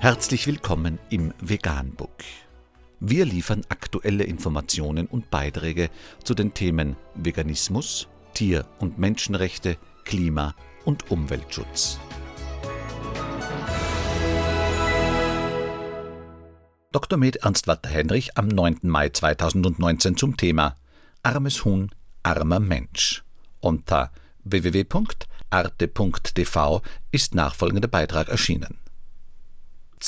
Herzlich willkommen im Veganbook. Wir liefern aktuelle Informationen und Beiträge zu den Themen Veganismus, Tier- und Menschenrechte, Klima- und Umweltschutz. Dr. Med Ernst Walter Henrich am 9. Mai 2019 zum Thema Armes Huhn, armer Mensch. Unter www.arte.tv ist nachfolgender Beitrag erschienen.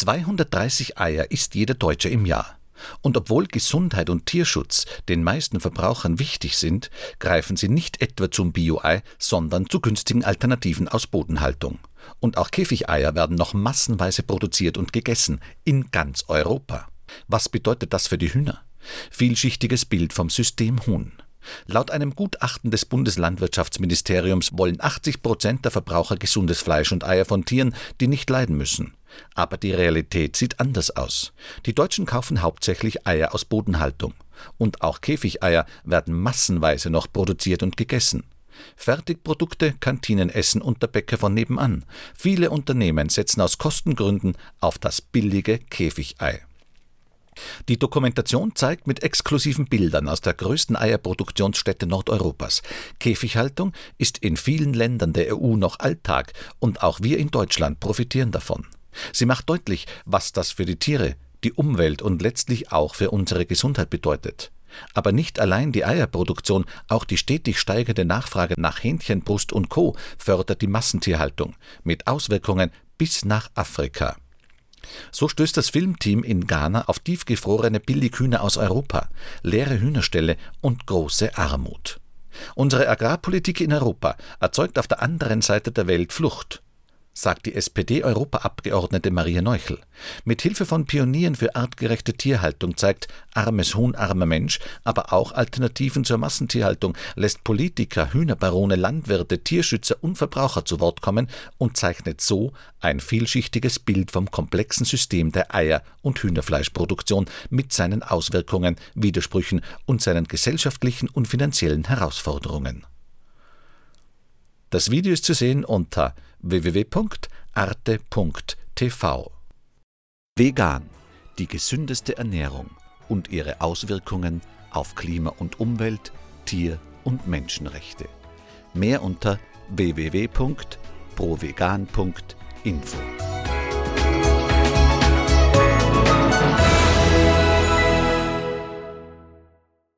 230 Eier isst jeder Deutsche im Jahr. Und obwohl Gesundheit und Tierschutz den meisten Verbrauchern wichtig sind, greifen sie nicht etwa zum Bio-Ei, sondern zu günstigen Alternativen aus Bodenhaltung. Und auch Käfigeier werden noch massenweise produziert und gegessen, in ganz Europa. Was bedeutet das für die Hühner? Vielschichtiges Bild vom System Huhn. Laut einem Gutachten des Bundeslandwirtschaftsministeriums wollen 80 Prozent der Verbraucher gesundes Fleisch und Eier von Tieren, die nicht leiden müssen. Aber die Realität sieht anders aus. Die Deutschen kaufen hauptsächlich Eier aus Bodenhaltung. Und auch Käfigeier werden massenweise noch produziert und gegessen. Fertigprodukte, Kantinenessen und der Bäcker von nebenan. Viele Unternehmen setzen aus Kostengründen auf das billige Käfigei. Die Dokumentation zeigt mit exklusiven Bildern aus der größten Eierproduktionsstätte Nordeuropas. Käfighaltung ist in vielen Ländern der EU noch Alltag und auch wir in Deutschland profitieren davon. Sie macht deutlich, was das für die Tiere, die Umwelt und letztlich auch für unsere Gesundheit bedeutet. Aber nicht allein die Eierproduktion, auch die stetig steigende Nachfrage nach Hähnchen, Brust und Co. fördert die Massentierhaltung, mit Auswirkungen bis nach Afrika. So stößt das Filmteam in Ghana auf tiefgefrorene Billighühner aus Europa, leere Hühnerställe und große Armut. Unsere Agrarpolitik in Europa erzeugt auf der anderen Seite der Welt Flucht sagt die SPD-Europaabgeordnete Maria Neuchel. Mit Hilfe von Pionieren für artgerechte Tierhaltung zeigt Armes Huhn, armer Mensch, aber auch Alternativen zur Massentierhaltung, lässt Politiker, Hühnerbarone, Landwirte, Tierschützer und Verbraucher zu Wort kommen und zeichnet so ein vielschichtiges Bild vom komplexen System der Eier- und Hühnerfleischproduktion mit seinen Auswirkungen, Widersprüchen und seinen gesellschaftlichen und finanziellen Herausforderungen. Das Video ist zu sehen unter www.arte.tv. Vegan, die gesündeste Ernährung und ihre Auswirkungen auf Klima und Umwelt, Tier- und Menschenrechte. Mehr unter www.provegan.info.